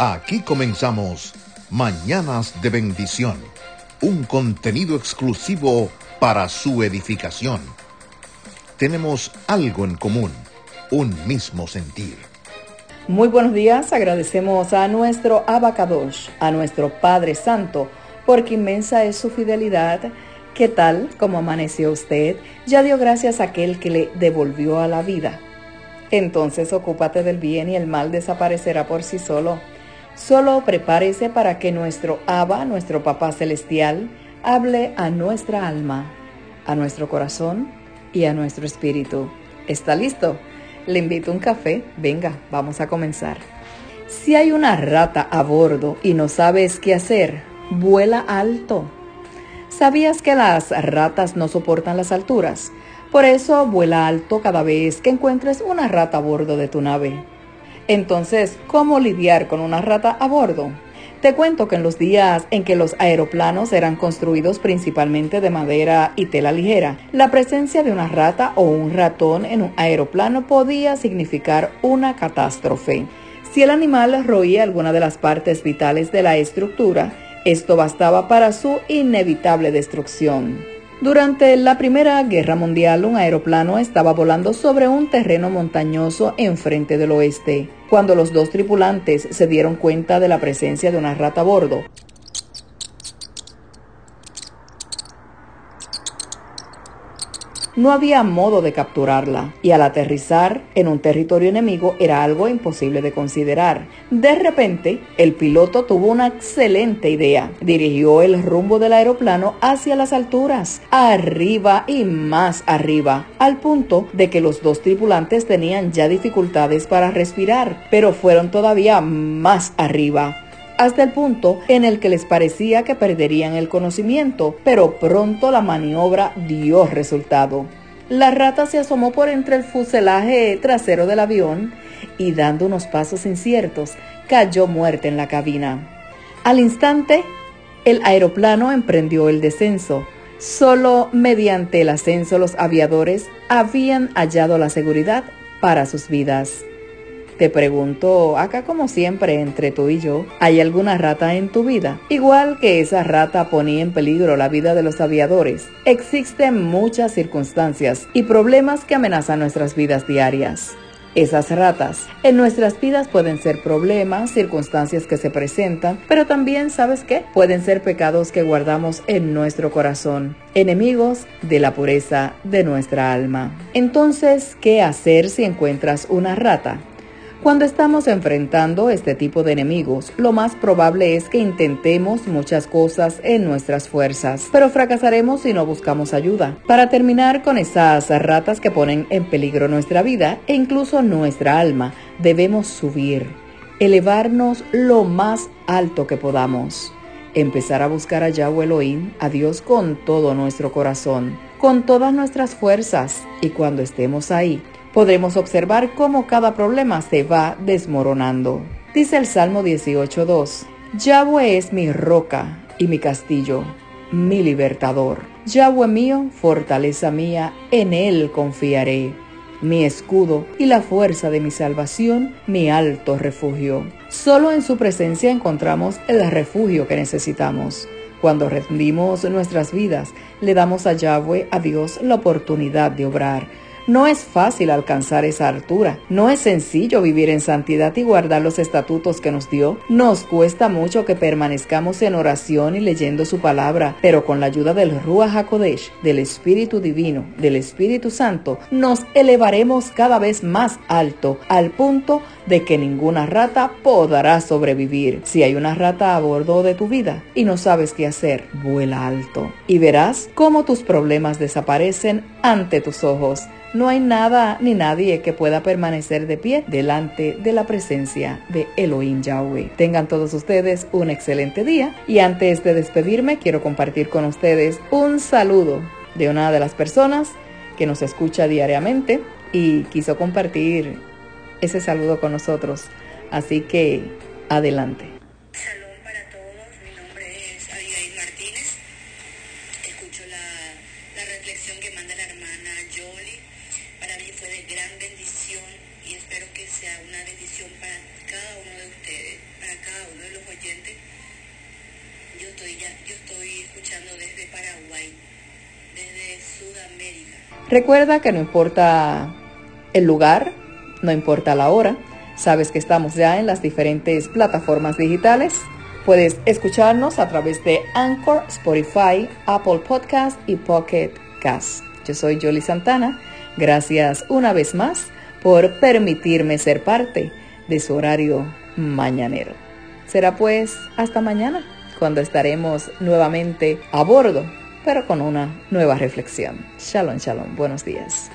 Aquí comenzamos Mañanas de Bendición, un contenido exclusivo para su edificación. Tenemos algo en común, un mismo sentir. Muy buenos días, agradecemos a nuestro Abacadosh, a nuestro Padre Santo, porque inmensa es su fidelidad. ¿Qué tal? ¿Cómo amaneció usted? Ya dio gracias a aquel que le devolvió a la vida. Entonces ocúpate del bien y el mal desaparecerá por sí solo. Solo prepárese para que nuestro Abba, nuestro Papá Celestial, hable a nuestra alma, a nuestro corazón y a nuestro espíritu. ¿Está listo? Le invito a un café. Venga, vamos a comenzar. Si hay una rata a bordo y no sabes qué hacer, vuela alto. ¿Sabías que las ratas no soportan las alturas? Por eso vuela alto cada vez que encuentres una rata a bordo de tu nave. Entonces, ¿cómo lidiar con una rata a bordo? Te cuento que en los días en que los aeroplanos eran construidos principalmente de madera y tela ligera, la presencia de una rata o un ratón en un aeroplano podía significar una catástrofe. Si el animal roía alguna de las partes vitales de la estructura, esto bastaba para su inevitable destrucción. Durante la Primera Guerra Mundial, un aeroplano estaba volando sobre un terreno montañoso enfrente del oeste, cuando los dos tripulantes se dieron cuenta de la presencia de una rata a bordo. No había modo de capturarla y al aterrizar en un territorio enemigo era algo imposible de considerar. De repente, el piloto tuvo una excelente idea. Dirigió el rumbo del aeroplano hacia las alturas, arriba y más arriba, al punto de que los dos tripulantes tenían ya dificultades para respirar, pero fueron todavía más arriba hasta el punto en el que les parecía que perderían el conocimiento, pero pronto la maniobra dio resultado. La rata se asomó por entre el fuselaje trasero del avión y dando unos pasos inciertos, cayó muerta en la cabina. Al instante, el aeroplano emprendió el descenso. Solo mediante el ascenso los aviadores habían hallado la seguridad para sus vidas. Te pregunto, acá como siempre entre tú y yo, ¿hay alguna rata en tu vida? Igual que esa rata ponía en peligro la vida de los aviadores, existen muchas circunstancias y problemas que amenazan nuestras vidas diarias. Esas ratas en nuestras vidas pueden ser problemas, circunstancias que se presentan, pero también, ¿sabes qué? Pueden ser pecados que guardamos en nuestro corazón, enemigos de la pureza de nuestra alma. Entonces, ¿qué hacer si encuentras una rata? Cuando estamos enfrentando este tipo de enemigos, lo más probable es que intentemos muchas cosas en nuestras fuerzas, pero fracasaremos si no buscamos ayuda. Para terminar con esas ratas que ponen en peligro nuestra vida e incluso nuestra alma, debemos subir, elevarnos lo más alto que podamos. Empezar a buscar a Yahweh Elohim, a Dios con todo nuestro corazón, con todas nuestras fuerzas, y cuando estemos ahí, podremos observar cómo cada problema se va desmoronando. Dice el Salmo 18.2, Yahweh es mi roca y mi castillo, mi libertador. Yahweh mío, fortaleza mía, en él confiaré. Mi escudo y la fuerza de mi salvación, mi alto refugio. Solo en su presencia encontramos el refugio que necesitamos. Cuando rendimos nuestras vidas, le damos a Yahweh, a Dios, la oportunidad de obrar no es fácil alcanzar esa altura, no es sencillo vivir en santidad y guardar los estatutos que nos dio. Nos cuesta mucho que permanezcamos en oración y leyendo su palabra, pero con la ayuda del Ruach HaKodesh, del Espíritu Divino, del Espíritu Santo, nos elevaremos cada vez más alto, al punto de que ninguna rata podrá sobrevivir. Si hay una rata a bordo de tu vida y no sabes qué hacer, vuela alto y verás cómo tus problemas desaparecen ante tus ojos. No hay nada ni nadie que pueda permanecer de pie delante de la presencia de Elohim Yahweh. Tengan todos ustedes un excelente día y antes de despedirme quiero compartir con ustedes un saludo de una de las personas que nos escucha diariamente y quiso compartir ese saludo con nosotros. Así que adelante. Cari fue de gran bendición y espero que sea una bendición para cada uno de ustedes, para cada uno de los oyentes. Yo estoy, ya, yo estoy escuchando desde Paraguay, desde Sudamérica. Recuerda que no importa el lugar, no importa la hora. Sabes que estamos ya en las diferentes plataformas digitales. Puedes escucharnos a través de Anchor, Spotify, Apple Podcast y Pocket Cast. Yo soy Jolie Santana Gracias una vez más por permitirme ser parte de su horario mañanero. Será pues hasta mañana, cuando estaremos nuevamente a bordo, pero con una nueva reflexión. Shalom, shalom. Buenos días.